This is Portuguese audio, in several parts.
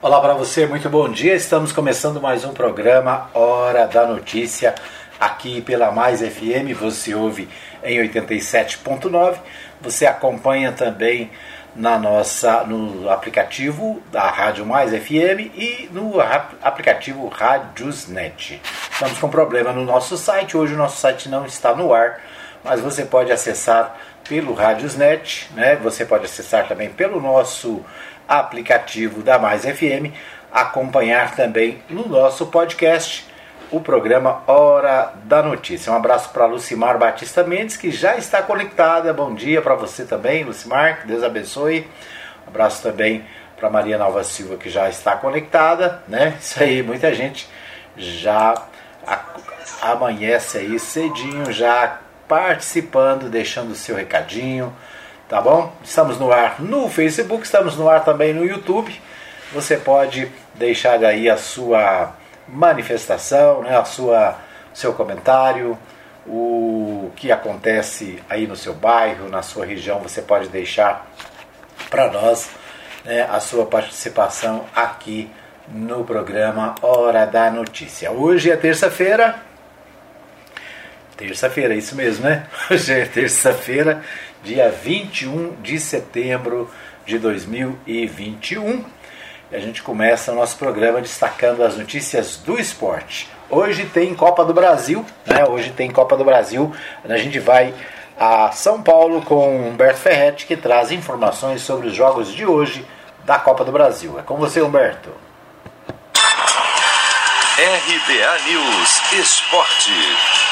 Olá para você, muito bom dia. Estamos começando mais um programa Hora da Notícia aqui pela Mais FM. Você ouve em 87.9. Você acompanha também na nossa no aplicativo da Rádio Mais FM e no aplicativo Radiosnet. Estamos com problema no nosso site. Hoje o nosso site não está no ar, mas você pode acessar pelo Radiosnet, né? Você pode acessar também pelo nosso aplicativo da Mais FM, acompanhar também no nosso podcast o programa Hora da Notícia. Um abraço para Lucimar Batista Mendes, que já está conectada. Bom dia para você também, Lucimar, que Deus abençoe. Um abraço também para Maria Nova Silva, que já está conectada, né? Isso aí, muita gente já amanhece aí cedinho, já participando, deixando o seu recadinho, tá bom? Estamos no ar no Facebook, estamos no ar também no YouTube. Você pode deixar aí a sua manifestação, né, a sua seu comentário, o que acontece aí no seu bairro, na sua região, você pode deixar para nós né, a sua participação aqui no programa Hora da Notícia. Hoje é terça-feira. Terça-feira, isso mesmo, né? Hoje é terça-feira, dia 21 de setembro de 2021. E a gente começa o nosso programa destacando as notícias do esporte. Hoje tem Copa do Brasil, né? Hoje tem Copa do Brasil. A gente vai a São Paulo com Humberto Ferretti, que traz informações sobre os jogos de hoje da Copa do Brasil. É com você, Humberto. RBA News Esporte.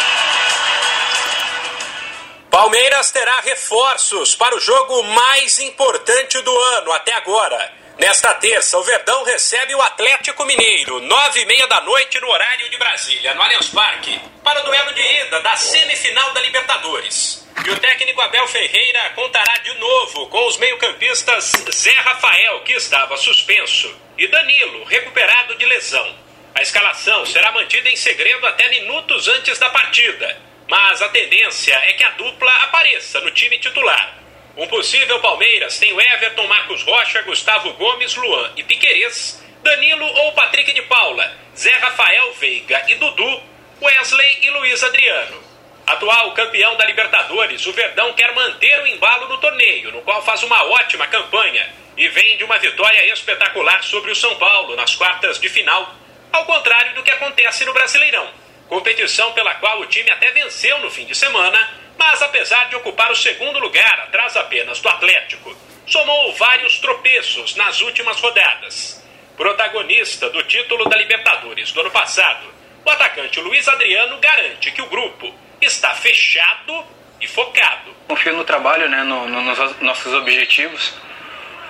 Palmeiras terá reforços para o jogo mais importante do ano até agora. Nesta terça, o Verdão recebe o Atlético Mineiro, nove e meia da noite no horário de Brasília, no Allianz Parque, para o duelo de ida da semifinal da Libertadores. E o técnico Abel Ferreira contará de novo com os meio-campistas Zé Rafael, que estava suspenso, e Danilo, recuperado de lesão. A escalação será mantida em segredo até minutos antes da partida mas a tendência é que a dupla apareça no time titular. Um possível Palmeiras tem o Everton, Marcos Rocha, Gustavo Gomes, Luan e Piquerez, Danilo ou Patrick de Paula, Zé Rafael Veiga e Dudu, Wesley e Luiz Adriano. Atual campeão da Libertadores, o Verdão quer manter o embalo no torneio, no qual faz uma ótima campanha e vem de uma vitória espetacular sobre o São Paulo nas quartas de final, ao contrário do que acontece no Brasileirão competição pela qual o time até venceu no fim de semana, mas apesar de ocupar o segundo lugar atrás apenas do Atlético, somou vários tropeços nas últimas rodadas. Protagonista do título da Libertadores do ano passado, o atacante Luiz Adriano garante que o grupo está fechado e focado. Confio no trabalho, né, no, no, nos nossos objetivos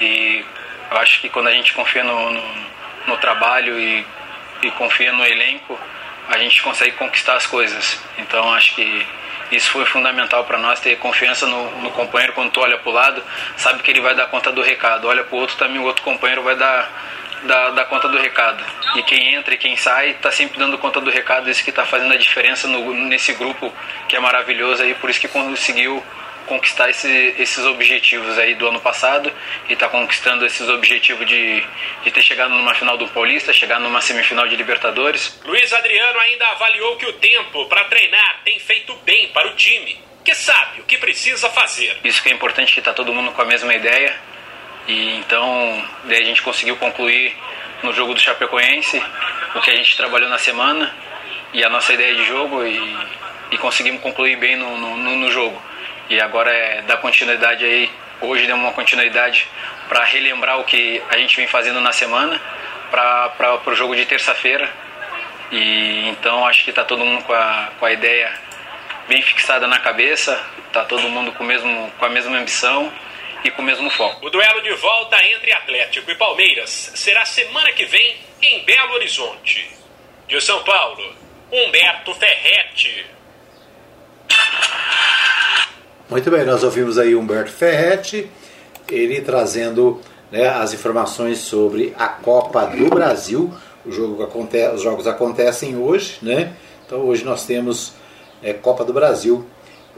e eu acho que quando a gente confia no, no, no trabalho e, e confia no elenco, a gente consegue conquistar as coisas. Então acho que isso foi fundamental para nós ter confiança no, no companheiro quando tu olha para o lado, sabe que ele vai dar conta do recado. Olha para o outro também, o outro companheiro vai dar, dar, dar conta do recado. E quem entra e quem sai está sempre dando conta do recado. Isso que está fazendo a diferença no, nesse grupo que é maravilhoso aí, por isso que conseguiu conquistar esse, esses objetivos aí do ano passado e está conquistando esses objetivos de, de ter chegado numa final do Paulista, chegar numa semifinal de Libertadores. Luiz Adriano ainda avaliou que o tempo para treinar tem feito bem para o time, que sabe o que precisa fazer. Isso que é importante, que está todo mundo com a mesma ideia e então daí a gente conseguiu concluir no jogo do Chapecoense o que a gente trabalhou na semana e a nossa ideia de jogo e, e conseguimos concluir bem no, no, no jogo. E agora é dar continuidade aí. Hoje deu uma continuidade para relembrar o que a gente vem fazendo na semana para o jogo de terça-feira. E então acho que está todo mundo com a, com a ideia bem fixada na cabeça, está todo mundo com, mesmo, com a mesma ambição e com o mesmo foco. O duelo de volta entre Atlético e Palmeiras será semana que vem em Belo Horizonte. De São Paulo, Humberto Ferretti. Muito bem, nós ouvimos aí Humberto Ferretti, ele trazendo né, as informações sobre a Copa do Brasil. O jogo acontece, os jogos acontecem hoje, né? Então hoje nós temos é, Copa do Brasil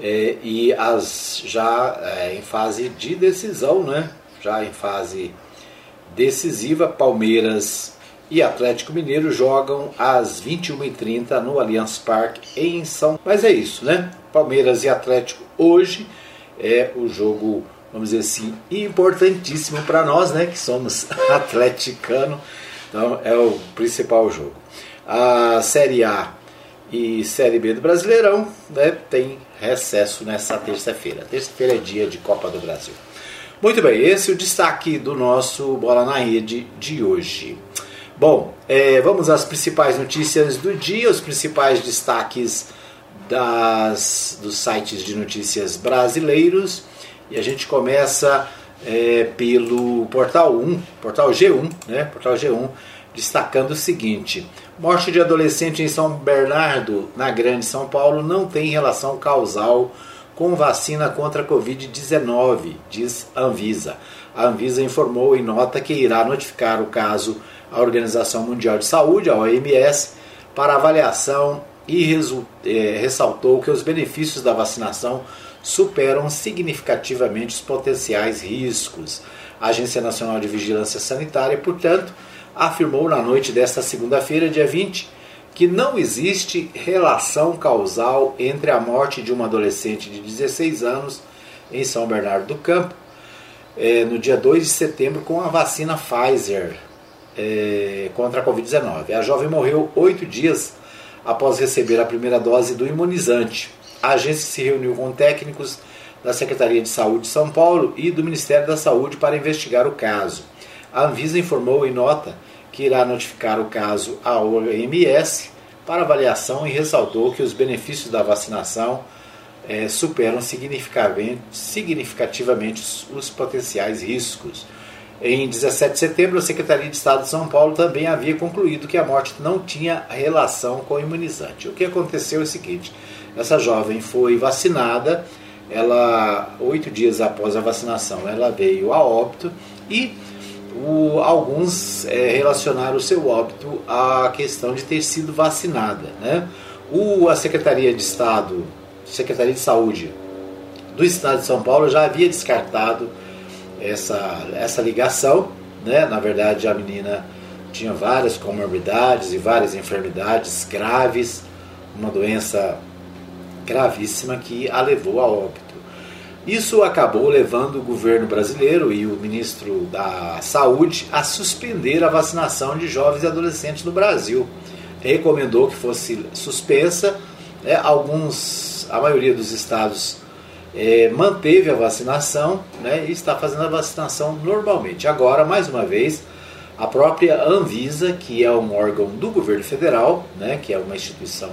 é, e as já é, em fase de decisão, né? Já em fase decisiva. Palmeiras e Atlético Mineiro jogam às 21h30 no Allianz Parque em São Mas é isso, né? Palmeiras e Atlético hoje é o jogo, vamos dizer assim, importantíssimo para nós, né? Que somos atleticano. Então é o principal jogo. A Série A e Série B do Brasileirão né, tem recesso nessa terça-feira. Terça-feira é dia de Copa do Brasil. Muito bem, esse é o destaque do nosso Bola na Rede de hoje. Bom, é, vamos às principais notícias do dia, os principais destaques das, dos sites de notícias brasileiros. E a gente começa é, pelo Portal 1, Portal G1, né? Portal G1, destacando o seguinte: morte de adolescente em São Bernardo, na Grande São Paulo, não tem relação causal com vacina contra a Covid-19, diz Anvisa. A Anvisa informou em nota que irá notificar o caso à Organização Mundial de Saúde, a OMS, para avaliação e é, ressaltou que os benefícios da vacinação superam significativamente os potenciais riscos. A Agência Nacional de Vigilância Sanitária, portanto, afirmou na noite desta segunda-feira, dia 20, que não existe relação causal entre a morte de uma adolescente de 16 anos em São Bernardo do Campo, é, no dia 2 de setembro, com a vacina Pfizer é, contra a Covid-19. A jovem morreu oito dias após receber a primeira dose do imunizante. A agência se reuniu com técnicos da Secretaria de Saúde de São Paulo e do Ministério da Saúde para investigar o caso. A Anvisa informou em nota que irá notificar o caso à OMS para avaliação e ressaltou que os benefícios da vacinação é, superam significativamente, significativamente os potenciais riscos. Em 17 de setembro, a Secretaria de Estado de São Paulo também havia concluído que a morte não tinha relação com o imunizante. O que aconteceu é o seguinte: essa jovem foi vacinada, ela oito dias após a vacinação, ela veio a óbito e o, alguns é, relacionaram o seu óbito à questão de ter sido vacinada. Né? O, a Secretaria de Estado, Secretaria de Saúde do Estado de São Paulo já havia descartado essa, essa ligação. Né? Na verdade, a menina tinha várias comorbidades e várias enfermidades graves, uma doença gravíssima que a levou a óbito. Isso acabou levando o governo brasileiro e o ministro da Saúde a suspender a vacinação de jovens e adolescentes no Brasil. Recomendou que fosse suspensa. Né? Alguns, a maioria dos estados é, manteve a vacinação né? e está fazendo a vacinação normalmente. Agora, mais uma vez, a própria Anvisa, que é um órgão do governo federal, né? que é uma instituição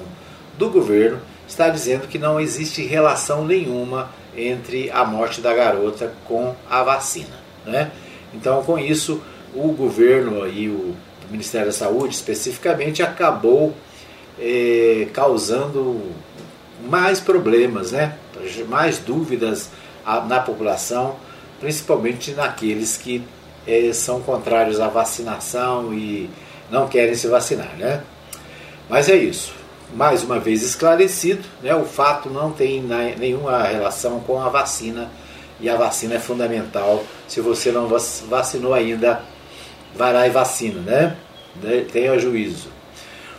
do governo, está dizendo que não existe relação nenhuma entre a morte da garota com a vacina. Né? Então, com isso, o governo e o Ministério da Saúde, especificamente, acabou é, causando mais problemas, né? Mais dúvidas na população, principalmente naqueles que é, são contrários à vacinação e não querem se vacinar. Né? Mas é isso mais uma vez esclarecido, né, o fato não tem nenhuma relação com a vacina e a vacina é fundamental. Se você não vacinou ainda, vai lá e vacina, né? Tenha juízo.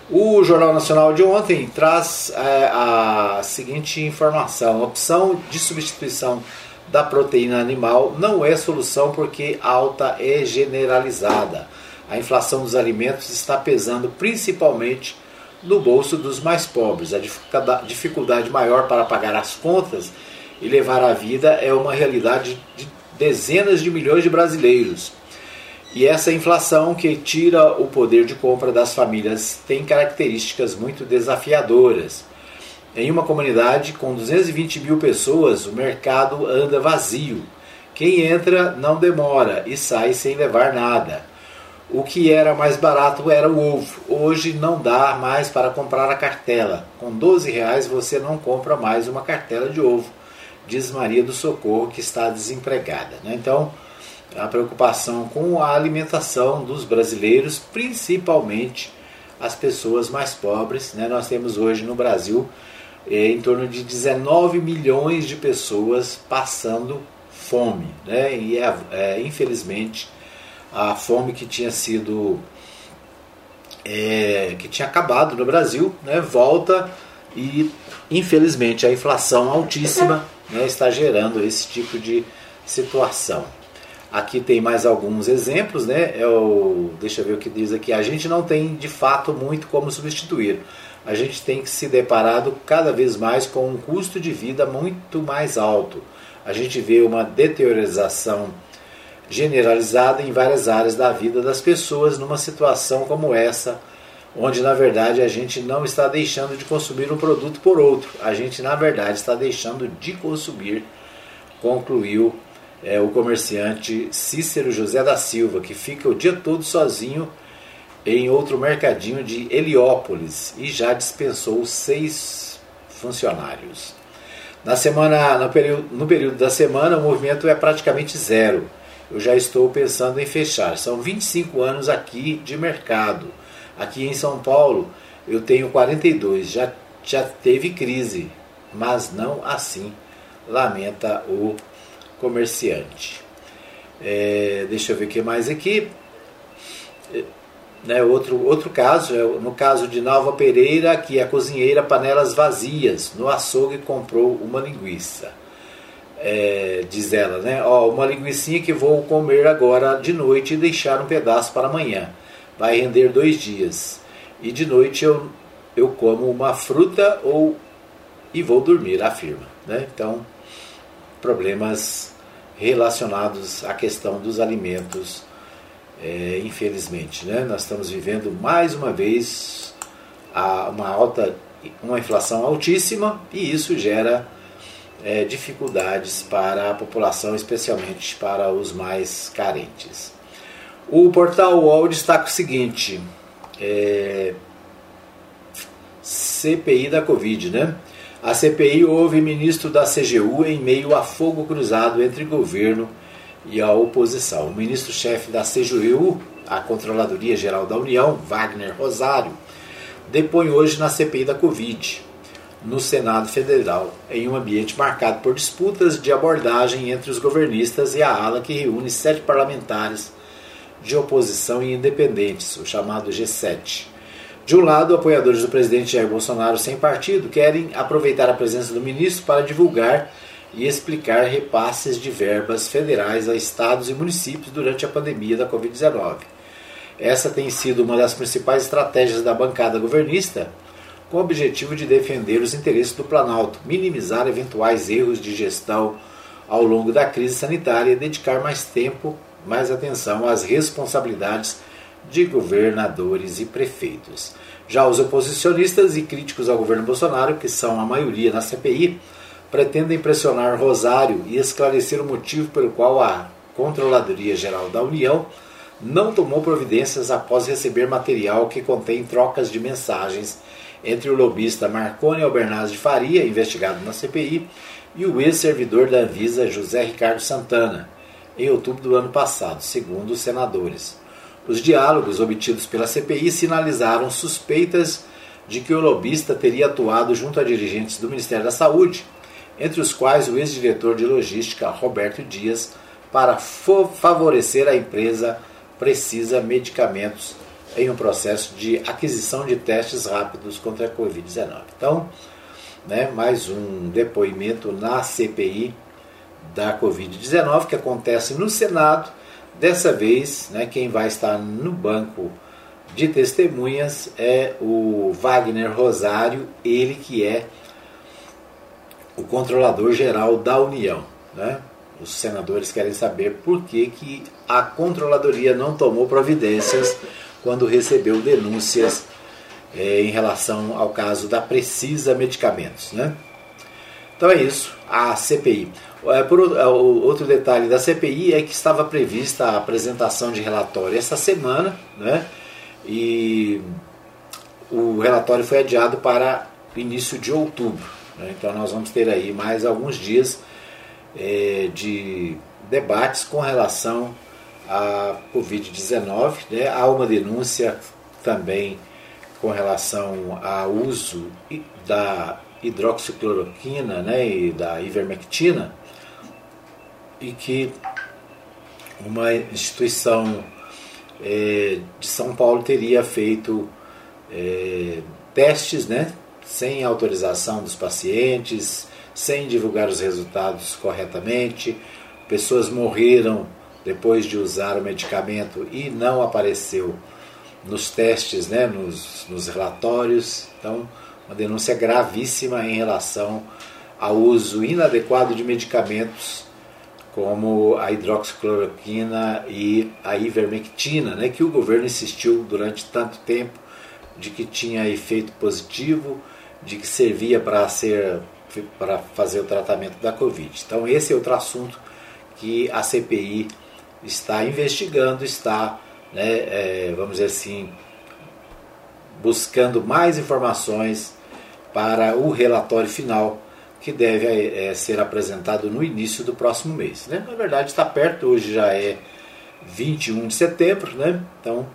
O Jornal Nacional de ontem traz é, a seguinte informação: a opção de substituição da proteína animal não é solução porque alta é generalizada. A inflação dos alimentos está pesando principalmente no bolso dos mais pobres. A dificuldade maior para pagar as contas e levar a vida é uma realidade de dezenas de milhões de brasileiros. E essa inflação que tira o poder de compra das famílias tem características muito desafiadoras. Em uma comunidade com 220 mil pessoas, o mercado anda vazio. Quem entra não demora e sai sem levar nada o que era mais barato era o ovo. Hoje não dá mais para comprar a cartela. Com 12 reais você não compra mais uma cartela de ovo, diz Maria do Socorro, que está desempregada. Né? Então, a preocupação com a alimentação dos brasileiros, principalmente as pessoas mais pobres. Né? Nós temos hoje no Brasil é, em torno de 19 milhões de pessoas passando fome. Né? E, é, é, infelizmente, a fome que tinha sido é, que tinha acabado no Brasil, né, volta e infelizmente a inflação altíssima né, está gerando esse tipo de situação. Aqui tem mais alguns exemplos, né? É o, deixa eu ver o que diz aqui. A gente não tem de fato muito como substituir. A gente tem que se deparado cada vez mais com um custo de vida muito mais alto. A gente vê uma deteriorização generalizada em várias áreas da vida das pessoas numa situação como essa, onde na verdade a gente não está deixando de consumir um produto por outro, a gente na verdade está deixando de consumir, concluiu é, o comerciante Cícero José da Silva, que fica o dia todo sozinho em outro mercadinho de Heliópolis e já dispensou seis funcionários. Na semana, no período, no período da semana, o movimento é praticamente zero. Eu já estou pensando em fechar. São 25 anos aqui de mercado. Aqui em São Paulo, eu tenho 42. Já, já teve crise, mas não assim, lamenta o comerciante. É, deixa eu ver o que mais aqui. É, né, outro, outro caso, é, no caso de Nalva Pereira, que é cozinheira panelas vazias, no açougue comprou uma linguiça. É, diz ela, né? Ó, uma linguiça que vou comer agora de noite e deixar um pedaço para amanhã. Vai render dois dias. E de noite eu, eu como uma fruta ou e vou dormir, afirma. Né? Então, problemas relacionados à questão dos alimentos, é, infelizmente. Né? Nós estamos vivendo mais uma vez uma alta, uma inflação altíssima e isso gera é, dificuldades para a população, especialmente para os mais carentes. O portal UOL destaca o seguinte: é, CPI da Covid, né? A CPI houve ministro da CGU em meio a fogo cruzado entre governo e a oposição. O ministro-chefe da CGU, a Controladoria Geral da União, Wagner Rosário, depõe hoje na CPI da Covid, no Senado Federal, em um ambiente marcado por disputas de abordagem entre os governistas e a ala que reúne sete parlamentares de oposição e independentes, o chamado G7. De um lado, apoiadores do presidente Jair Bolsonaro sem partido querem aproveitar a presença do ministro para divulgar e explicar repasses de verbas federais a estados e municípios durante a pandemia da Covid-19. Essa tem sido uma das principais estratégias da bancada governista, com o objetivo de defender os interesses do Planalto, minimizar eventuais erros de gestão ao longo da crise sanitária e dedicar mais tempo, mais atenção às responsabilidades de governadores e prefeitos. Já os oposicionistas e críticos ao governo Bolsonaro, que são a maioria na CPI, pretendem pressionar Rosário e esclarecer o motivo pelo qual a Controladoria Geral da União não tomou providências após receber material que contém trocas de mensagens entre o lobista Marconi Albernaz de Faria, investigado na CPI, e o ex-servidor da Anvisa José Ricardo Santana, em outubro do ano passado, segundo os senadores. Os diálogos obtidos pela CPI sinalizaram suspeitas de que o lobista teria atuado junto a dirigentes do Ministério da Saúde, entre os quais o ex-diretor de logística Roberto Dias, para favorecer a empresa Precisa Medicamentos em um processo de aquisição de testes rápidos contra a Covid-19. Então, né, mais um depoimento na CPI da Covid-19 que acontece no Senado Dessa vez, né, quem vai estar no banco de testemunhas é o Wagner Rosário, ele que é o controlador geral da União. Né? Os senadores querem saber por que, que a controladoria não tomou providências quando recebeu denúncias é, em relação ao caso da Precisa Medicamentos. Né? Então é isso, a CPI. É, por, é, outro detalhe da CPI é que estava prevista a apresentação de relatório essa semana, né? E o relatório foi adiado para início de outubro. Né? Então nós vamos ter aí mais alguns dias é, de debates com relação à Covid-19. Né? Há uma denúncia também com relação ao uso da hidroxicloroquina né, e da ivermectina e que uma instituição é, de São Paulo teria feito é, testes, né, sem autorização dos pacientes, sem divulgar os resultados corretamente. Pessoas morreram depois de usar o medicamento e não apareceu nos testes, né, nos, nos relatórios. Então, uma denúncia gravíssima em relação ao uso inadequado de medicamentos como a hidroxicloroquina e a ivermectina, né, que o governo insistiu durante tanto tempo de que tinha efeito positivo, de que servia para ser para fazer o tratamento da Covid. Então esse é outro assunto que a CPI está investigando, está, né, é, vamos dizer assim, buscando mais informações para o relatório final que deve é, ser apresentado no início do próximo mês. Né? Na verdade está perto, hoje já é 21 de setembro, né? então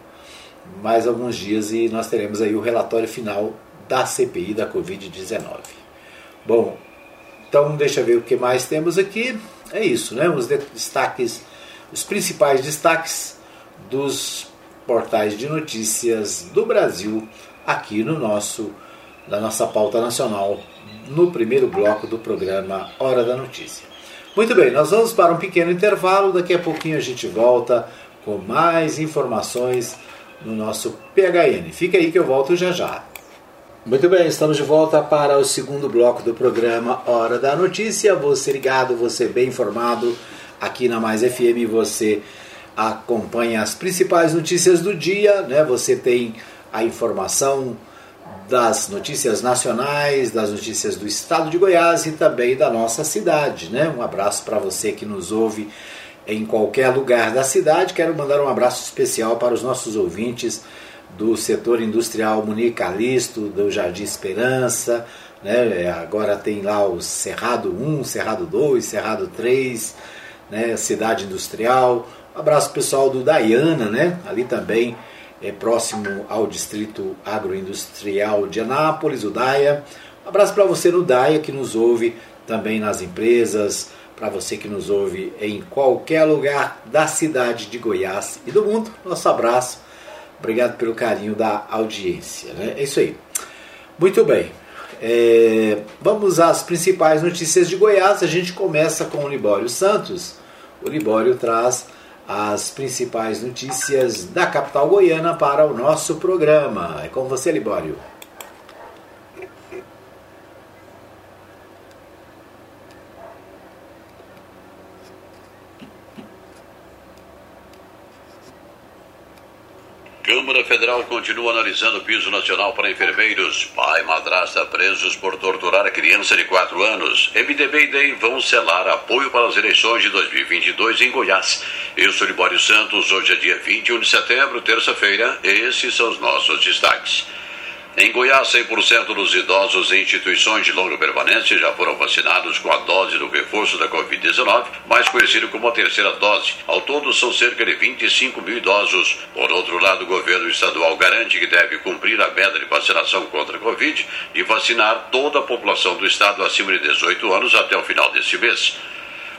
mais alguns dias e nós teremos aí o relatório final da CPI da Covid-19. Bom, então deixa eu ver o que mais temos aqui. É isso, né? Os destaques, os principais destaques dos portais de notícias do Brasil aqui no nosso na nossa pauta nacional no primeiro bloco do programa Hora da Notícia. Muito bem, nós vamos para um pequeno intervalo, daqui a pouquinho a gente volta com mais informações no nosso PHN. Fica aí que eu volto já já. Muito bem, estamos de volta para o segundo bloco do programa Hora da Notícia. Você ligado, você bem informado aqui na Mais FM, você acompanha as principais notícias do dia, né? Você tem a informação das notícias nacionais, das notícias do estado de Goiás e também da nossa cidade, né? Um abraço para você que nos ouve em qualquer lugar da cidade. Quero mandar um abraço especial para os nossos ouvintes do setor industrial Munique Calisto, do Jardim Esperança, né? agora tem lá o Cerrado 1, Cerrado 2, Cerrado 3, né? Cidade Industrial. Um abraço pessoal do Dayana, né? ali também é próximo ao distrito agroindustrial de Anápolis, o DAIA. Um abraço para você no DAIA que nos ouve também nas empresas, para você que nos ouve em qualquer lugar da cidade de Goiás e do mundo. Nosso abraço Obrigado pelo carinho da audiência. Né? É isso aí. Muito bem. É, vamos às principais notícias de Goiás. A gente começa com o Libório Santos. O Libório traz as principais notícias da capital goiana para o nosso programa. É com você, Libório. Câmara Federal continua analisando o piso nacional para enfermeiros. Pai e madrasta presos por torturar a criança de 4 anos. MDB e DEM vão selar apoio para as eleições de 2022 em Goiás. Eu sou Libório Santos, hoje é dia 21 de setembro, terça-feira. Esses são os nossos destaques. Em Goiás, 100% dos idosos em instituições de longa permanência já foram vacinados com a dose do reforço da Covid-19, mais conhecido como a terceira dose. Ao todo, são cerca de 25 mil idosos. Por outro lado, o governo estadual garante que deve cumprir a meta de vacinação contra a Covid e vacinar toda a população do estado acima de 18 anos até o final deste mês.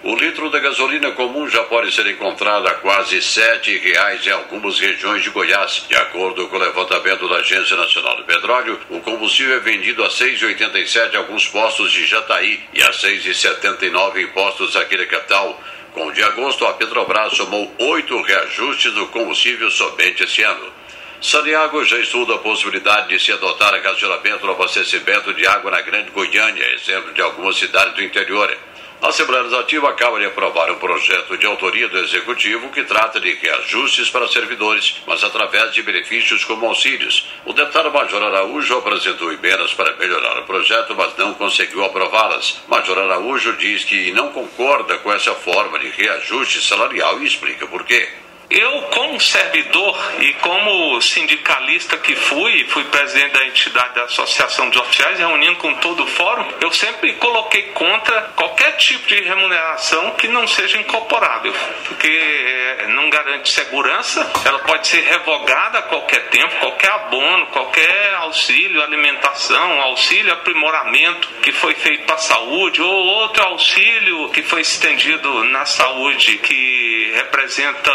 O litro da gasolina comum já pode ser encontrado a quase R$ 7,00 em algumas regiões de Goiás. De acordo com o levantamento da Agência Nacional do Petróleo, o combustível é vendido a R$ 6,87 em alguns postos de Jataí e a R$ 6,79 em postos aqui da capital. Com o de agosto, a Petrobras somou oito reajustes do combustível somente esse ano. Santiago já estuda a possibilidade de se adotar racionamento no abastecimento de água na Grande Goiânia, exemplo de algumas cidades do interior. A Assembleia Legislativa acaba de aprovar um projeto de autoria do Executivo que trata de reajustes para servidores, mas através de benefícios como auxílios. O deputado Major Araújo apresentou emendas para melhorar o projeto, mas não conseguiu aprová-las. Major Araújo diz que não concorda com essa forma de reajuste salarial e explica por quê. Eu, como servidor e como sindicalista que fui, fui presidente da entidade da Associação de Oficiais, reunindo com todo o fórum, eu sempre coloquei contra qualquer tipo de remuneração que não seja incorporável, porque eh, não garante segurança, ela pode ser revogada a qualquer tempo, qualquer abono, qualquer auxílio, alimentação, auxílio aprimoramento que foi feito para a saúde, ou outro auxílio que foi estendido na saúde, que representa,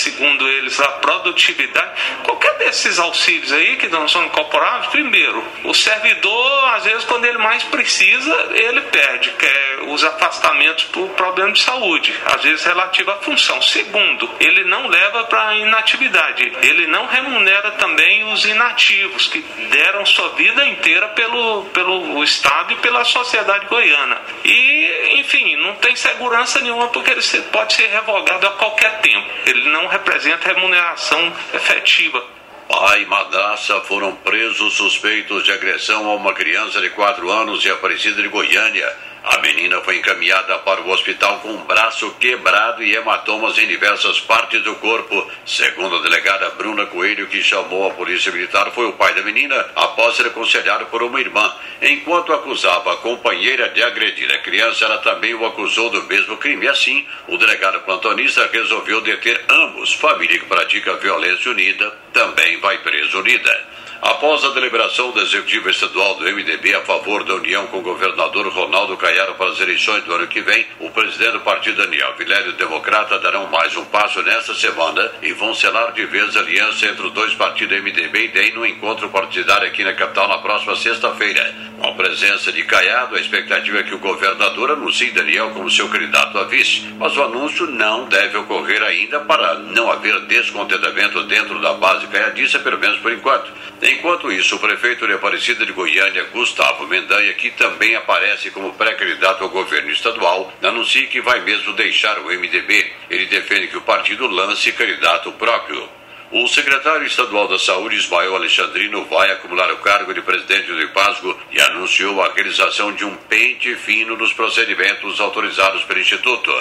segundo eles, a produtividade. Qualquer desses auxílios aí que não são incorporados, primeiro, o servidor, às vezes, quando ele mais precisa, ele perde, que é os afastamentos por problema de saúde, às vezes relativo à função. Segundo, ele não leva para inatividade, ele não remunera também os inativos que deram sua vida inteira pelo, pelo Estado e pela sociedade goiana. E, enfim, não tem segurança nenhuma porque ele pode ser revogado a qualquer tempo. Ele não representa remuneração efetiva. Pai e madraça foram presos suspeitos de agressão a uma criança de 4 anos de Aparecida de Goiânia. A menina foi encaminhada para o hospital com um braço quebrado e hematomas em diversas partes do corpo. Segundo a delegada Bruna Coelho, que chamou a polícia militar, foi o pai da menina após ser aconselhado por uma irmã. Enquanto acusava a companheira de agredir a criança, ela também o acusou do mesmo crime. Assim, o delegado plantonista resolveu deter ambos. Família que pratica violência unida também vai preso unida. Após a deliberação do Executivo Estadual do MDB a favor da união com o governador Ronaldo Caiaro para as eleições do ano que vem, o presidente do partido Daniel Vilério Democrata darão mais um passo nesta semana e vão selar de vez a aliança entre os dois partidos MDB e DEM no encontro partidário aqui na capital na próxima sexta-feira. Com a presença de Caiado, a expectativa é que o governador anuncie Daniel como seu candidato a vice, mas o anúncio não deve ocorrer ainda para não haver descontentamento dentro da base caiadista, pelo menos por enquanto. Enquanto isso, o prefeito de Aparecida de Goiânia, Gustavo Mendanha, que também aparece como pré-candidato ao governo estadual, anuncia que vai mesmo deixar o MDB. Ele defende que o partido lance candidato próprio. O secretário estadual da Saúde, Ismael Alexandrino, vai acumular o cargo de presidente do IPASGO e anunciou a realização de um pente fino nos procedimentos autorizados pelo Instituto.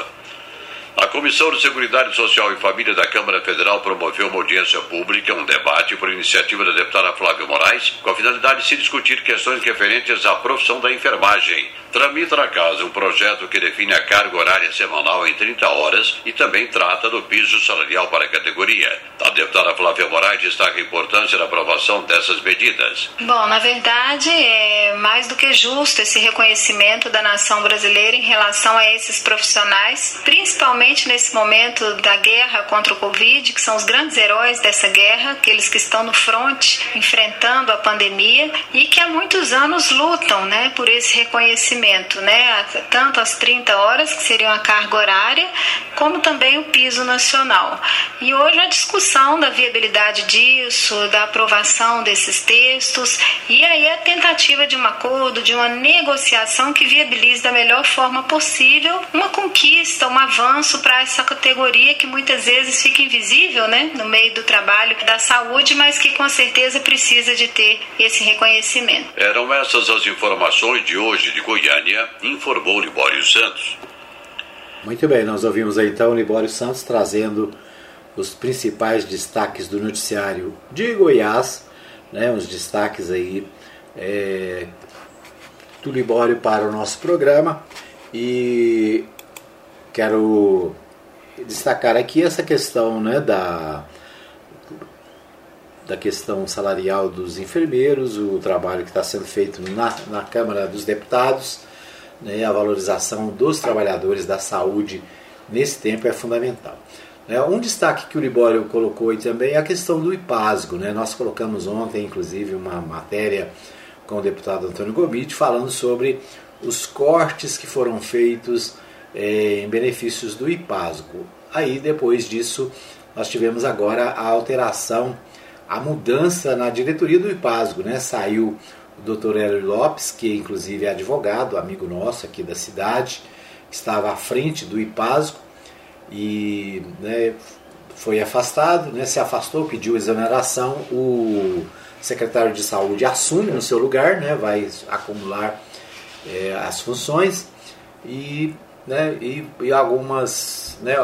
Comissão de Seguridade Social e Família da Câmara Federal promoveu uma audiência pública, um debate por iniciativa da deputada Flávia Moraes, com a finalidade de se discutir questões referentes à profissão da enfermagem. Tramita na casa um projeto que define a carga horária semanal em 30 horas e também trata do piso salarial para a categoria. A deputada Flávia Moraes destaca a importância da aprovação dessas medidas. Bom, na verdade, é mais do que justo esse reconhecimento da nação brasileira em relação a esses profissionais, principalmente nesse momento da guerra contra o Covid, que são os grandes heróis dessa guerra, aqueles que estão no fronte enfrentando a pandemia e que há muitos anos lutam né, por esse reconhecimento né? Tanto as 30 horas, que seriam a carga horária, como também o piso nacional. E hoje a discussão da viabilidade disso, da aprovação desses textos, e aí a tentativa de um acordo, de uma negociação que viabilize da melhor forma possível uma conquista, um avanço para essa categoria que muitas vezes fica invisível, né, no meio do trabalho da saúde, mas que com certeza precisa de ter esse reconhecimento. Eram essas as informações de hoje de Goiânia, informou Libório Santos. Muito bem, nós ouvimos aí então Libório Santos trazendo os principais destaques do noticiário de Goiás, né, os destaques aí é, do Libório para o nosso programa e quero destacar aqui essa questão né, da, da questão salarial dos enfermeiros, o trabalho que está sendo feito na, na Câmara dos Deputados, né, a valorização dos trabalhadores da saúde nesse tempo é fundamental. Né, um destaque que o Libório colocou também é a questão do IPASGO. Né? Nós colocamos ontem, inclusive, uma matéria com o deputado Antônio Gomit falando sobre os cortes que foram feitos é, em benefícios do IPASGO. Aí, depois disso, nós tivemos agora a alteração a mudança na diretoria do IPASGO, né? Saiu o Dr. Hélio Lopes, que inclusive é advogado, amigo nosso aqui da cidade, estava à frente do IPASGO e né, foi afastado, né, se afastou, pediu exoneração, o secretário de saúde assume no seu lugar, né, vai acumular é, as funções e, né, e, e algumas, né,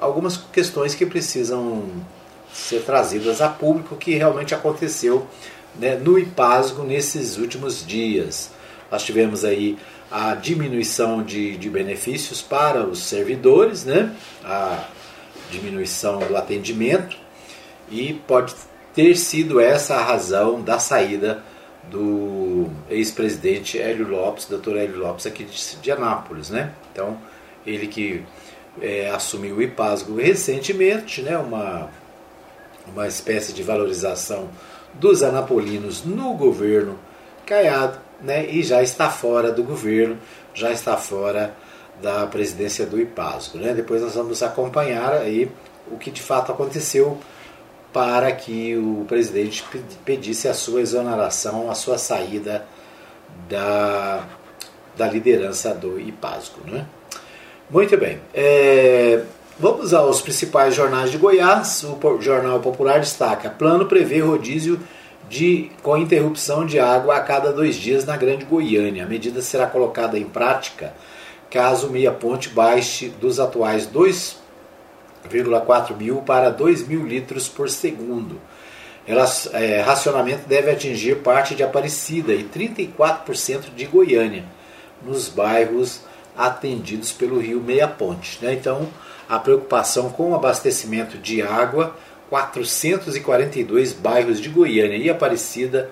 algumas questões que precisam ser trazidas a público, que realmente aconteceu né, no IPASGO nesses últimos dias. Nós tivemos aí a diminuição de, de benefícios para os servidores, né, a diminuição do atendimento, e pode ter sido essa a razão da saída do ex-presidente Hélio Lopes, doutor Hélio Lopes, aqui de, Anápolis. Né? Então, ele que é, assumiu o IPASGO recentemente, né, uma, uma espécie de valorização dos anapolinos no governo Caiado, né, e já está fora do governo, já está fora da presidência do IPASGO. Né? Depois nós vamos acompanhar aí o que de fato aconteceu para que o presidente pedisse a sua exoneração, a sua saída da, da liderança do IPASGO. Né? Muito bem. É, vamos aos principais jornais de Goiás. O Jornal Popular destaca: plano prevê rodízio de, com interrupção de água a cada dois dias na Grande Goiânia. A medida será colocada em prática caso Meia Ponte baixe dos atuais 2,4 mil para 2 mil litros por segundo. Ela, é, racionamento deve atingir parte de Aparecida e 34% de Goiânia, nos bairros atendidos pelo rio Meia Ponte. Né? Então, a preocupação com o abastecimento de água 442 bairros de Goiânia e Aparecida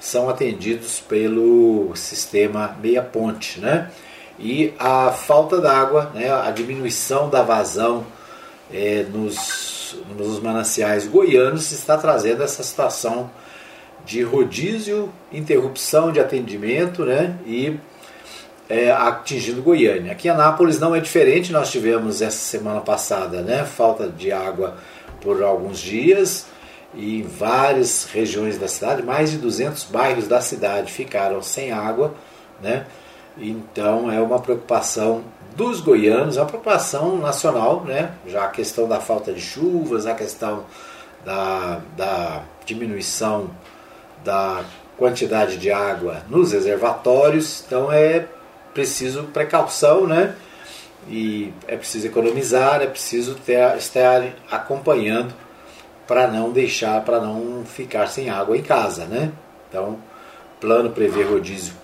são atendidos pelo sistema Meia Ponte, né? E a falta d'água, né, a diminuição da vazão é, nos, nos mananciais goianos está trazendo essa situação de rodízio, interrupção de atendimento né, e é, atingindo Goiânia. Aqui em Anápolis não é diferente, nós tivemos essa semana passada né, falta de água por alguns dias e em várias regiões da cidade, mais de 200 bairros da cidade ficaram sem água, né? Então é uma preocupação dos goianos, uma preocupação nacional, né? Já a questão da falta de chuvas, a questão da, da diminuição da quantidade de água nos reservatórios, então é preciso precaução, né? e é preciso economizar, é preciso ter, estar acompanhando para não deixar, para não ficar sem água em casa, né? Então, plano prevê rodízio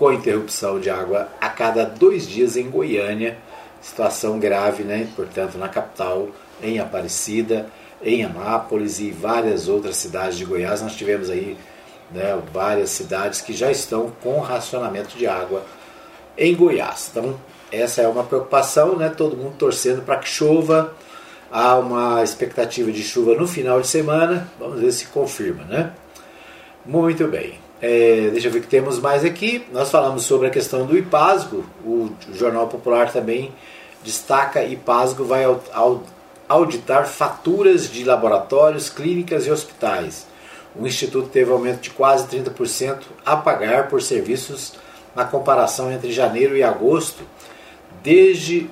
com interrupção de água a cada dois dias em Goiânia, situação grave, né? Portanto, na capital, em Aparecida, em Anápolis e várias outras cidades de Goiás, nós tivemos aí né, várias cidades que já estão com racionamento de água em Goiás. Então, essa é uma preocupação, né? Todo mundo torcendo para que chova. Há uma expectativa de chuva no final de semana. Vamos ver se confirma, né? Muito bem. É, deixa eu ver o que temos mais aqui. Nós falamos sobre a questão do IPASGO. O Jornal Popular também destaca IPASGO vai auditar faturas de laboratórios, clínicas e hospitais. O Instituto teve aumento de quase 30% a pagar por serviços na comparação entre janeiro e agosto desde,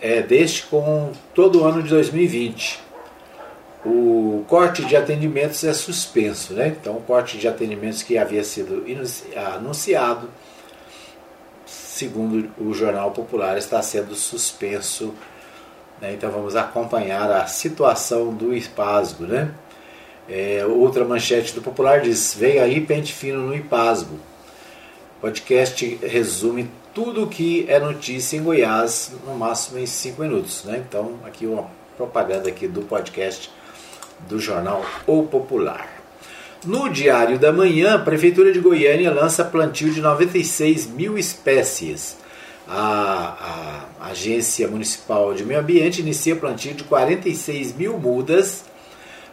é, desde com todo o ano de 2020. O corte de atendimentos é suspenso, né? Então, o corte de atendimentos que havia sido anunciado, segundo o Jornal Popular, está sendo suspenso. Né? Então, vamos acompanhar a situação do IPASGO, né? É, outra manchete do Popular diz: Vem aí pente fino no IPASGO. O podcast resume tudo que é notícia em Goiás, no máximo em 5 minutos. Né? Então, aqui uma propaganda aqui do podcast do jornal O Popular. No Diário da Manhã, a Prefeitura de Goiânia lança plantio de 96 mil espécies. A, a Agência Municipal de Meio Ambiente inicia plantio de 46 mil mudas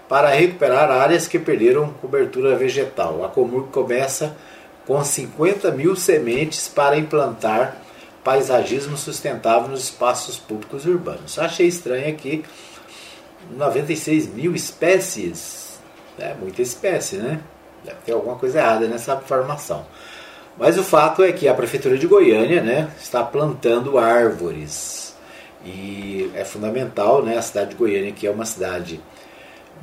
para recuperar áreas que perderam cobertura vegetal. A Comur começa com 50 mil sementes para implantar paisagismo sustentável nos espaços públicos urbanos. Achei estranho aqui 96 mil espécies. É muita espécie, né? Deve ter alguma coisa errada nessa formação. Mas o fato é que a Prefeitura de Goiânia né, está plantando árvores. E é fundamental, né, a cidade de Goiânia, que é uma cidade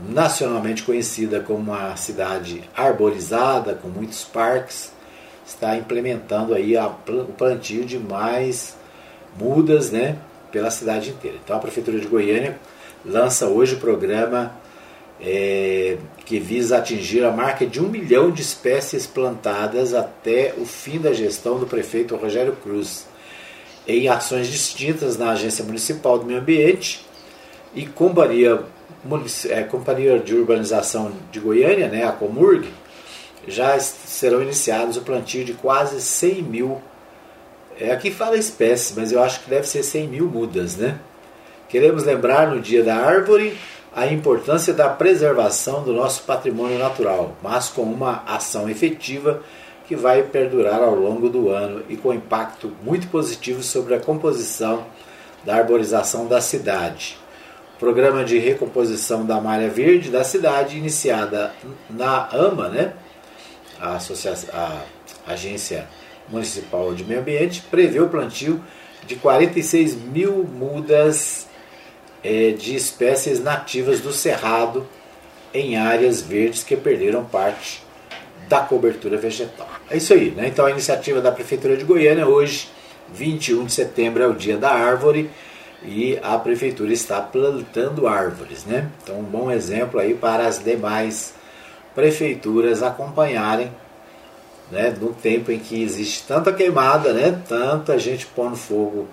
nacionalmente conhecida como uma cidade arborizada, com muitos parques, está implementando aí a, o plantio de mais mudas né, pela cidade inteira. Então a Prefeitura de Goiânia lança hoje o programa é, que visa atingir a marca de um milhão de espécies plantadas até o fim da gestão do prefeito Rogério Cruz, em ações distintas na Agência Municipal do Meio Ambiente e Companhia, é, Companhia de Urbanização de Goiânia, né, a Comurg, já serão iniciados o plantio de quase 100 mil É, aqui fala espécie, mas eu acho que deve ser 100 mil mudas, né? Queremos lembrar no Dia da Árvore a importância da preservação do nosso patrimônio natural, mas com uma ação efetiva que vai perdurar ao longo do ano e com impacto muito positivo sobre a composição da arborização da cidade. Programa de recomposição da malha verde da cidade, iniciada na AMA, né? a, a Agência Municipal de Meio Ambiente, prevê o plantio de 46 mil mudas é, de espécies nativas do cerrado em áreas verdes que perderam parte da cobertura vegetal. É isso aí, né? Então a iniciativa da Prefeitura de Goiânia hoje, 21 de setembro, é o dia da árvore e a Prefeitura está plantando árvores, né? Então um bom exemplo aí para as demais prefeituras acompanharem né, no tempo em que existe tanta queimada, né, tanta gente pondo fogo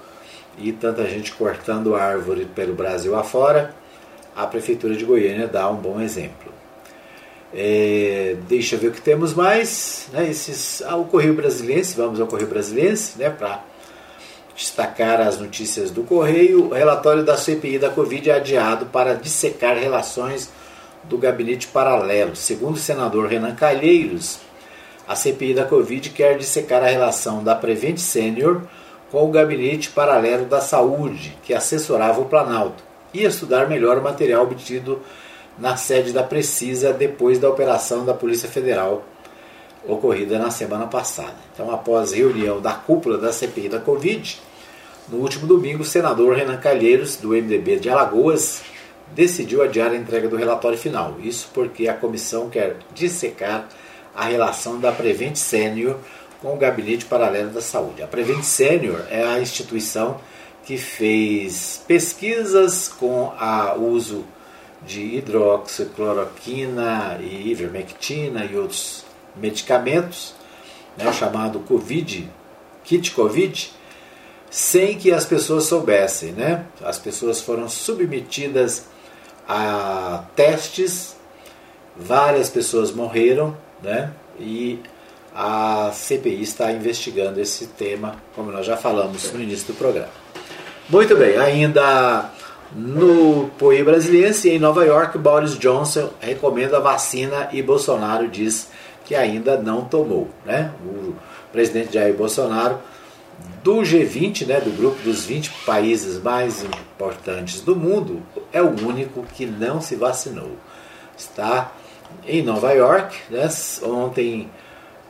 e tanta gente cortando árvore pelo Brasil afora, a Prefeitura de Goiânia dá um bom exemplo. É, deixa eu ver o que temos mais. Né, esses, ah, o Correio Brasiliense, vamos ao Correio Brasiliense, né, para destacar as notícias do Correio. O relatório da CPI da Covid é adiado para dissecar relações do gabinete paralelo. Segundo o senador Renan Calheiros, a CPI da Covid quer dissecar a relação da Prevent Senior com o gabinete paralelo da saúde, que assessorava o Planalto, e estudar melhor o material obtido na sede da Precisa depois da operação da Polícia Federal ocorrida na semana passada. Então, após reunião da cúpula da CPI da Covid, no último domingo, o senador Renan Calheiros, do MDB de Alagoas, decidiu adiar a entrega do relatório final. Isso porque a comissão quer dissecar a relação da Prevent Senior com o Gabinete Paralelo da Saúde. A Prevent Senior é a instituição que fez pesquisas com o uso de hidroxicloroquina e ivermectina e outros medicamentos, né, chamado COVID, kit COVID, sem que as pessoas soubessem. Né? As pessoas foram submetidas a testes, várias pessoas morreram, né? E a CPI está investigando esse tema, como nós já falamos no início do programa. Muito bem, ainda no Poe Brasiliense, em Nova York, Boris Johnson recomenda a vacina e Bolsonaro diz que ainda não tomou. Né? O presidente Jair Bolsonaro, do G20, né, do grupo dos 20 países mais importantes do mundo, é o único que não se vacinou. Está em Nova York, né? ontem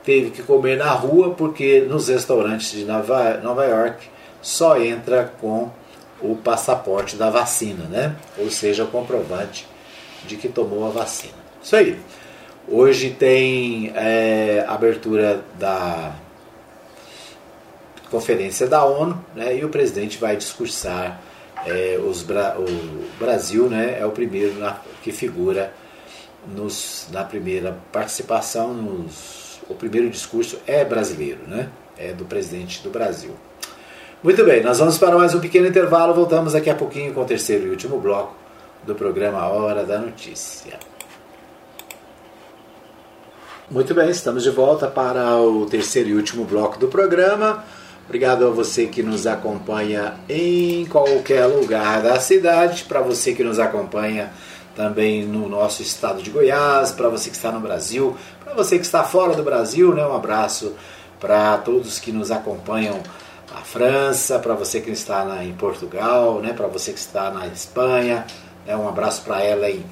teve que comer na rua porque nos restaurantes de Nova, Nova York só entra com o passaporte da vacina, né? ou seja, o comprovante de que tomou a vacina. Isso aí. Hoje tem é, abertura da conferência da ONU né, e o presidente vai discursar. É, os, o Brasil né, é o primeiro na, que figura nos, na primeira participação, nos, o primeiro discurso é brasileiro, né? é do presidente do Brasil. Muito bem, nós vamos para mais um pequeno intervalo, voltamos daqui a pouquinho com o terceiro e último bloco do programa Hora da Notícia. Muito bem, estamos de volta para o terceiro e último bloco do programa. Obrigado a você que nos acompanha em qualquer lugar da cidade, para você que nos acompanha também no nosso estado de Goiás, para você que está no Brasil, para você que está fora do Brasil, né, um abraço para todos que nos acompanham na França, para você que está na, em Portugal, né, para você que está na Espanha, né, um abraço para Ellen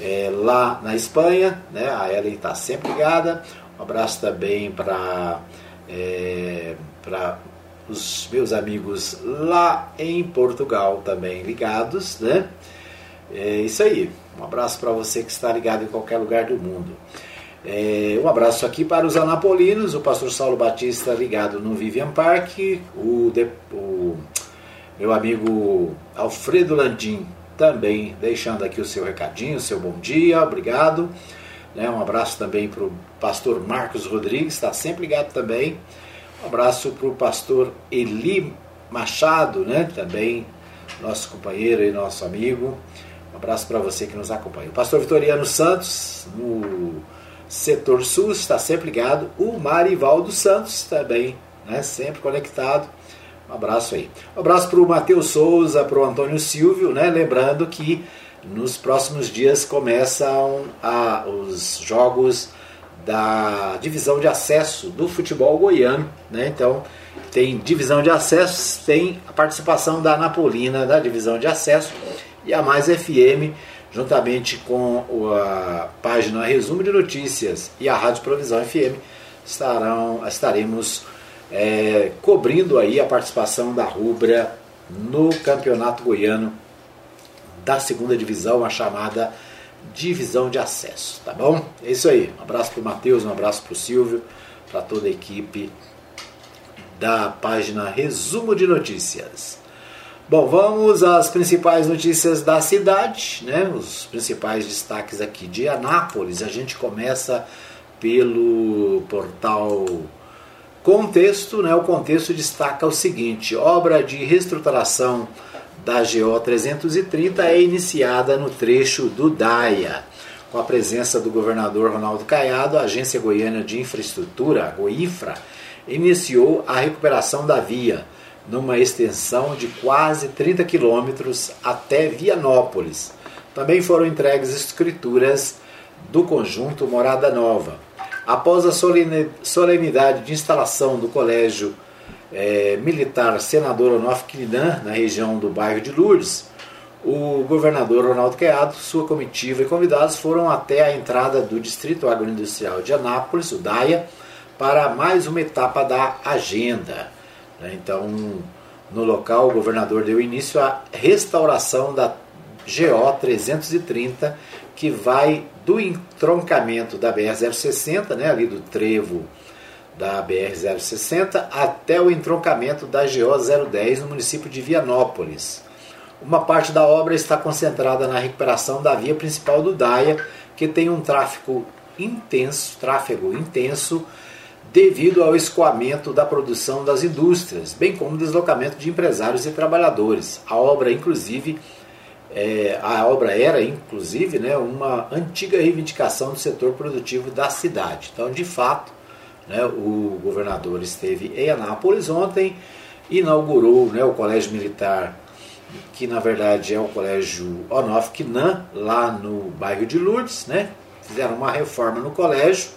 é, lá na Espanha, né, a Ellen está sempre ligada, um abraço também para é, para os meus amigos lá em Portugal também ligados, né? É isso aí. Um abraço para você que está ligado em qualquer lugar do mundo. É, um abraço aqui para os anapolinos, o pastor Saulo Batista ligado no Vivian Park, o, de, o meu amigo Alfredo Landim também deixando aqui o seu recadinho, o seu bom dia, obrigado. Né, um abraço também para o pastor Marcos Rodrigues, está sempre ligado também. Um abraço para o pastor Eli Machado, né, também nosso companheiro e nosso amigo. Um abraço para você que nos acompanha. O pastor Vitoriano Santos, no setor sul, está sempre ligado. O Marivaldo Santos também né? sempre conectado. Um abraço aí. Um abraço para o Matheus Souza, para o Antônio Silvio, né? lembrando que nos próximos dias começam a, os jogos da divisão de acesso do futebol goiano. Né? Então, tem divisão de acesso, tem a participação da Napolina da divisão de acesso e a Mais FM, juntamente com a página Resumo de Notícias e a Rádio Provisão FM, estarão, estaremos é, cobrindo aí a participação da Rubra no Campeonato Goiano da segunda divisão, a chamada divisão de acesso, tá bom? É isso aí. Um abraço para o Matheus, um abraço para o Silvio, para toda a equipe da página Resumo de Notícias. Bom, vamos às principais notícias da cidade, né? Os principais destaques aqui de Anápolis. A gente começa pelo portal Contexto, né? O contexto destaca o seguinte: obra de reestruturação da GO 330 é iniciada no trecho do Daia. Com a presença do governador Ronaldo Caiado, a Agência Goiana de Infraestrutura, a Goinfra, iniciou a recuperação da via, numa extensão de quase 30 quilômetros até Vianópolis. Também foram entregues escrituras do conjunto Morada Nova. Após a solenidade de instalação do Colégio é, Militar Senador Onofre Quinan, na região do bairro de Lourdes, o governador Ronaldo Caiado, sua comitiva e convidados foram até a entrada do Distrito Agroindustrial de Anápolis, o DAIA, para mais uma etapa da agenda. Né? Então, no local, o governador deu início à restauração da GO 330, que vai do entroncamento da BR-060, né, ali do trevo da BR-060, até o entroncamento da GO 010 no município de Vianópolis. Uma parte da obra está concentrada na recuperação da via principal do Daia, que tem um tráfego intenso, tráfego intenso devido ao escoamento da produção das indústrias, bem como o deslocamento de empresários e trabalhadores. A obra, inclusive, é, a obra era, inclusive, né, uma antiga reivindicação do setor produtivo da cidade. Então, de fato, né, o governador esteve em Anápolis ontem, inaugurou né, o Colégio Militar, que na verdade é o Colégio Onof Kinan, lá no bairro de Lourdes. Né, fizeram uma reforma no colégio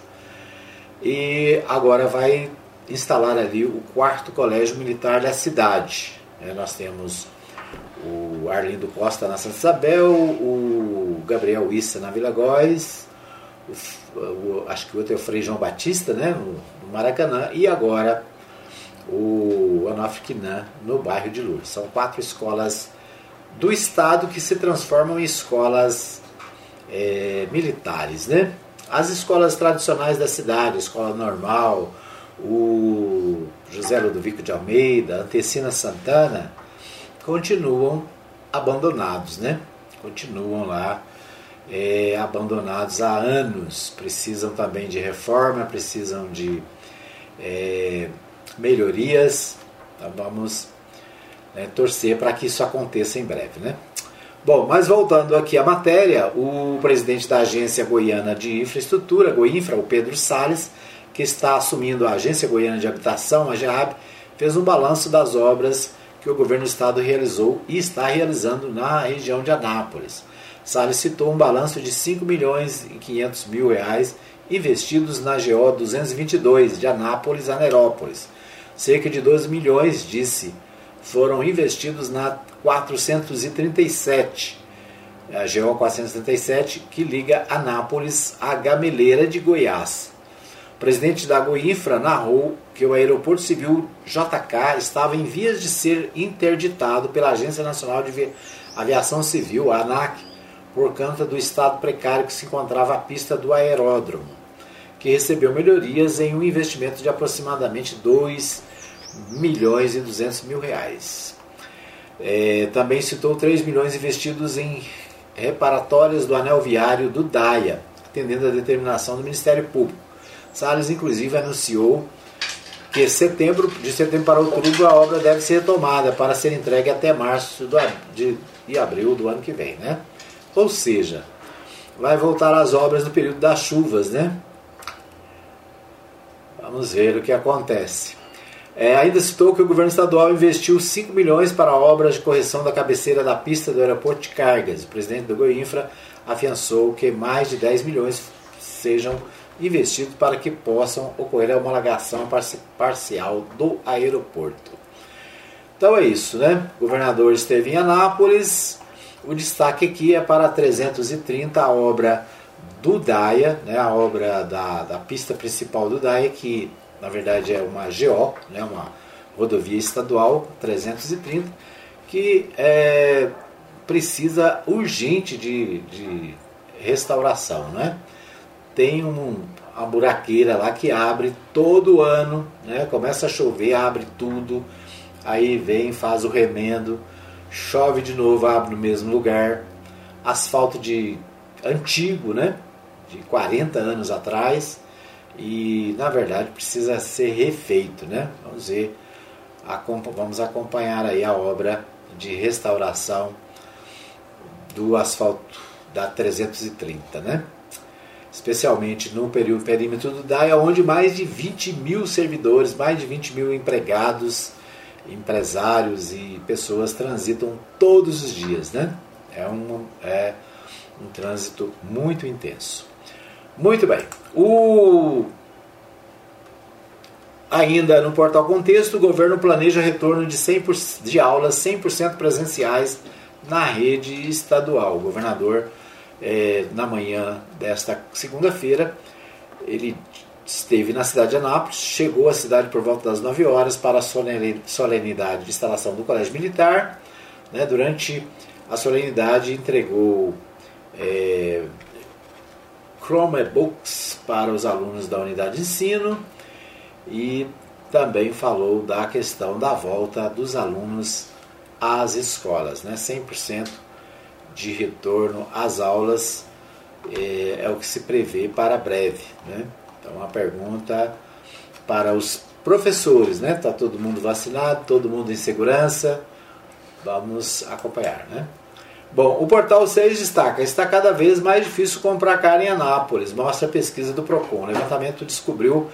e agora vai instalar ali o quarto colégio militar da cidade. É, nós temos o Arlindo Costa na Santa Isabel, o Gabriel Issa na Vila Góes, o, o, acho que o outro é o Frei João Batista, né, no, no Maracanã, e agora o Anofquinan no bairro de Lourdes. São quatro escolas do Estado que se transformam em escolas é, militares, né? As escolas tradicionais da cidade, escola normal, o José Ludovico de Almeida, Antecina Santana, continuam abandonados, né? Continuam lá é, abandonados há anos. Precisam também de reforma, precisam de é, melhorias. Então vamos né, torcer para que isso aconteça em breve, né? Bom, mas voltando aqui à matéria, o presidente da Agência Goiana de Infraestrutura, Goinfra, o Pedro Salles, que está assumindo a Agência Goiana de Habitação, a GEAB, fez um balanço das obras que o governo do estado realizou e está realizando na região de Anápolis. Salles citou um balanço de 5 milhões e 500 mil reais investidos na GO 222 de Anápolis a Nerópolis. Cerca de 12 milhões, disse, foram investidos na 437, a GO 437, que liga Anápolis à Gameleira de Goiás. O presidente da Goinfra narrou que o aeroporto civil JK estava em vias de ser interditado pela Agência Nacional de Aviação Civil, a ANAC, por conta do estado precário que se encontrava a pista do aeródromo, que recebeu melhorias em um investimento de aproximadamente 2 milhões e 200 mil reais. É, também citou 3 milhões investidos em reparatórias do anel viário do DAIA, atendendo a determinação do Ministério Público. Salles, inclusive, anunciou que setembro, de setembro para outubro a obra deve ser retomada para ser entregue até março do, de, de abril do ano que vem. Né? Ou seja, vai voltar às obras no período das chuvas. Né? Vamos ver o que acontece. É, ainda citou que o governo estadual investiu 5 milhões para obras de correção da cabeceira da pista do aeroporto de cargas. O presidente do Goinfra afiançou que mais de 10 milhões sejam investidos para que possam ocorrer a homologação parcial do aeroporto. Então é isso, né? O governador esteve em Anápolis. O destaque aqui é para 330, a obra do DAIA, né? a obra da, da pista principal do DAIA, que na verdade é uma GO, né? uma rodovia estadual 330, que é, precisa urgente de, de restauração. Né? Tem um, uma buraqueira lá que abre todo ano, né? começa a chover, abre tudo, aí vem, faz o remendo, chove de novo, abre no mesmo lugar, asfalto de antigo, né? de 40 anos atrás, e na verdade precisa ser refeito, né? Vamos ver, vamos acompanhar aí a obra de restauração do asfalto da 330, né? Especialmente no período perímetro do DAIA, onde mais de 20 mil servidores, mais de 20 mil empregados, empresários e pessoas transitam todos os dias, né? É um, é um trânsito muito intenso. Muito bem. O... Ainda no portal Contexto, o governo planeja retorno de, 100%, de aulas 100% presenciais na rede estadual. O governador, é, na manhã desta segunda-feira, ele esteve na cidade de Anápolis, chegou à cidade por volta das 9 horas para a solenidade de instalação do Colégio Militar. Né, durante a solenidade, entregou é, Chromebooks para os alunos da unidade de ensino e também falou da questão da volta dos alunos às escolas, né? 100% de retorno às aulas é, é, o que se prevê para breve, né? Então a pergunta para os professores, né? Tá todo mundo vacinado, todo mundo em segurança, vamos acompanhar, né? Bom, o portal 6 destaca: está cada vez mais difícil comprar carne em Anápolis, mostra a pesquisa do Procon. O levantamento descobriu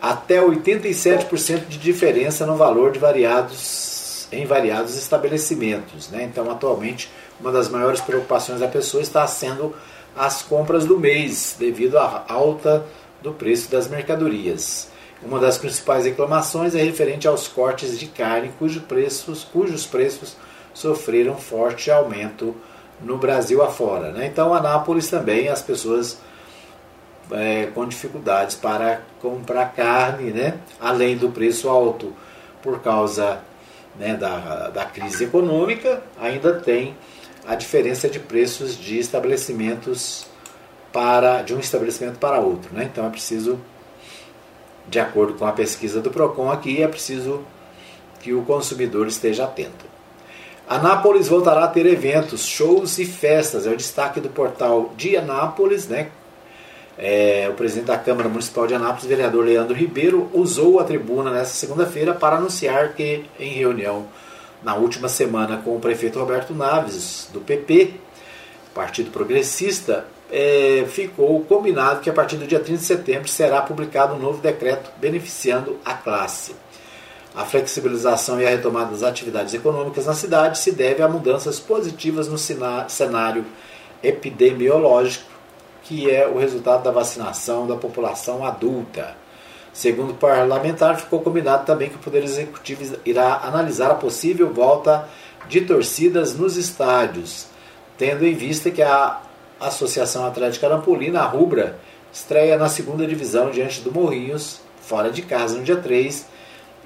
até 87% de diferença no valor de variados em variados estabelecimentos. Né? Então, atualmente, uma das maiores preocupações da pessoa está sendo as compras do mês, devido à alta do preço das mercadorias. Uma das principais reclamações é referente aos cortes de carne, cujos preços, cujos preços sofreram forte aumento no Brasil afora. Né? Então, Anápolis também, as pessoas é, com dificuldades para comprar carne, né? além do preço alto por causa né, da, da crise econômica, ainda tem a diferença de preços de estabelecimentos para de um estabelecimento para outro. Né? Então é preciso, de acordo com a pesquisa do PROCON aqui, é preciso que o consumidor esteja atento. Anápolis voltará a ter eventos, shows e festas. É o destaque do portal de Anápolis, né? É, o presidente da Câmara Municipal de Anápolis, vereador Leandro Ribeiro, usou a tribuna nesta segunda-feira para anunciar que, em reunião na última semana com o prefeito Roberto Naves, do PP, Partido Progressista, é, ficou combinado que a partir do dia 30 de setembro será publicado um novo decreto beneficiando a classe. A flexibilização e a retomada das atividades econômicas na cidade se deve a mudanças positivas no cenário epidemiológico, que é o resultado da vacinação da população adulta. Segundo o parlamentar, ficou combinado também que o Poder Executivo irá analisar a possível volta de torcidas nos estádios, tendo em vista que a Associação Atlética Arampolina, a Rubra, estreia na segunda divisão diante do Morrinhos, fora de casa, no dia 3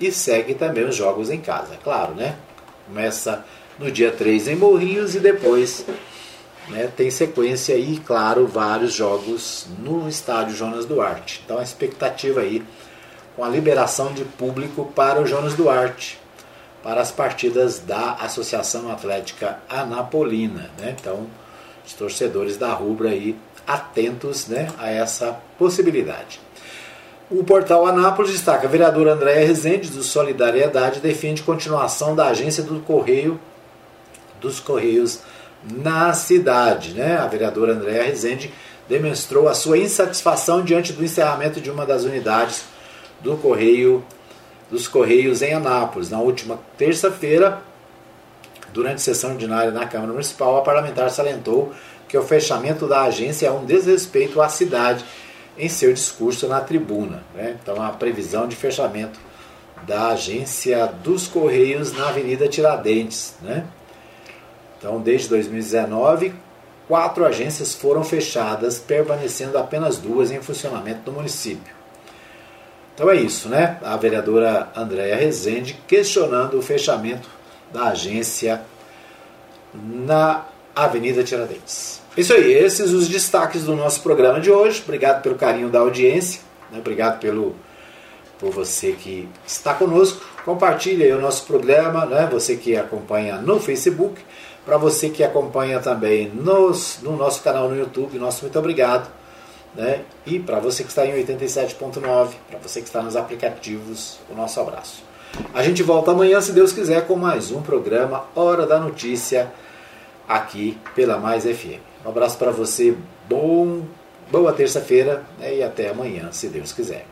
e segue também os jogos em casa, claro, né? Começa no dia 3 em Morrinhos e depois né, tem sequência aí, claro, vários jogos no estádio Jonas Duarte. Então a expectativa aí com a liberação de público para o Jonas Duarte, para as partidas da Associação Atlética Anapolina. Né? Então, os torcedores da Rubra aí atentos né, a essa possibilidade. O portal Anápolis destaca: a vereadora Andréa Rezende, do Solidariedade, defende continuação da agência do Correio dos Correios na cidade. Né? A vereadora Andréa Rezende demonstrou a sua insatisfação diante do encerramento de uma das unidades do Correio dos Correios em Anápolis. Na última terça-feira, durante sessão ordinária na Câmara Municipal, a parlamentar salientou que o fechamento da agência é um desrespeito à cidade em seu discurso na tribuna. Né? Então, a previsão de fechamento da agência dos Correios na Avenida Tiradentes. Né? Então, desde 2019, quatro agências foram fechadas, permanecendo apenas duas em funcionamento no município. Então é isso, né? A vereadora Andréa Rezende questionando o fechamento da agência na Avenida Tiradentes. Isso aí, esses os destaques do nosso programa de hoje. Obrigado pelo carinho da audiência, né? obrigado pelo, por você que está conosco. Compartilhe o nosso programa, né? você que acompanha no Facebook, para você que acompanha também nos, no nosso canal no YouTube, nosso muito obrigado. Né? E para você que está em 87.9, para você que está nos aplicativos, o nosso abraço. A gente volta amanhã, se Deus quiser, com mais um programa Hora da Notícia aqui pela Mais FM. Um abraço para você, bom, boa terça-feira né, e até amanhã, se Deus quiser.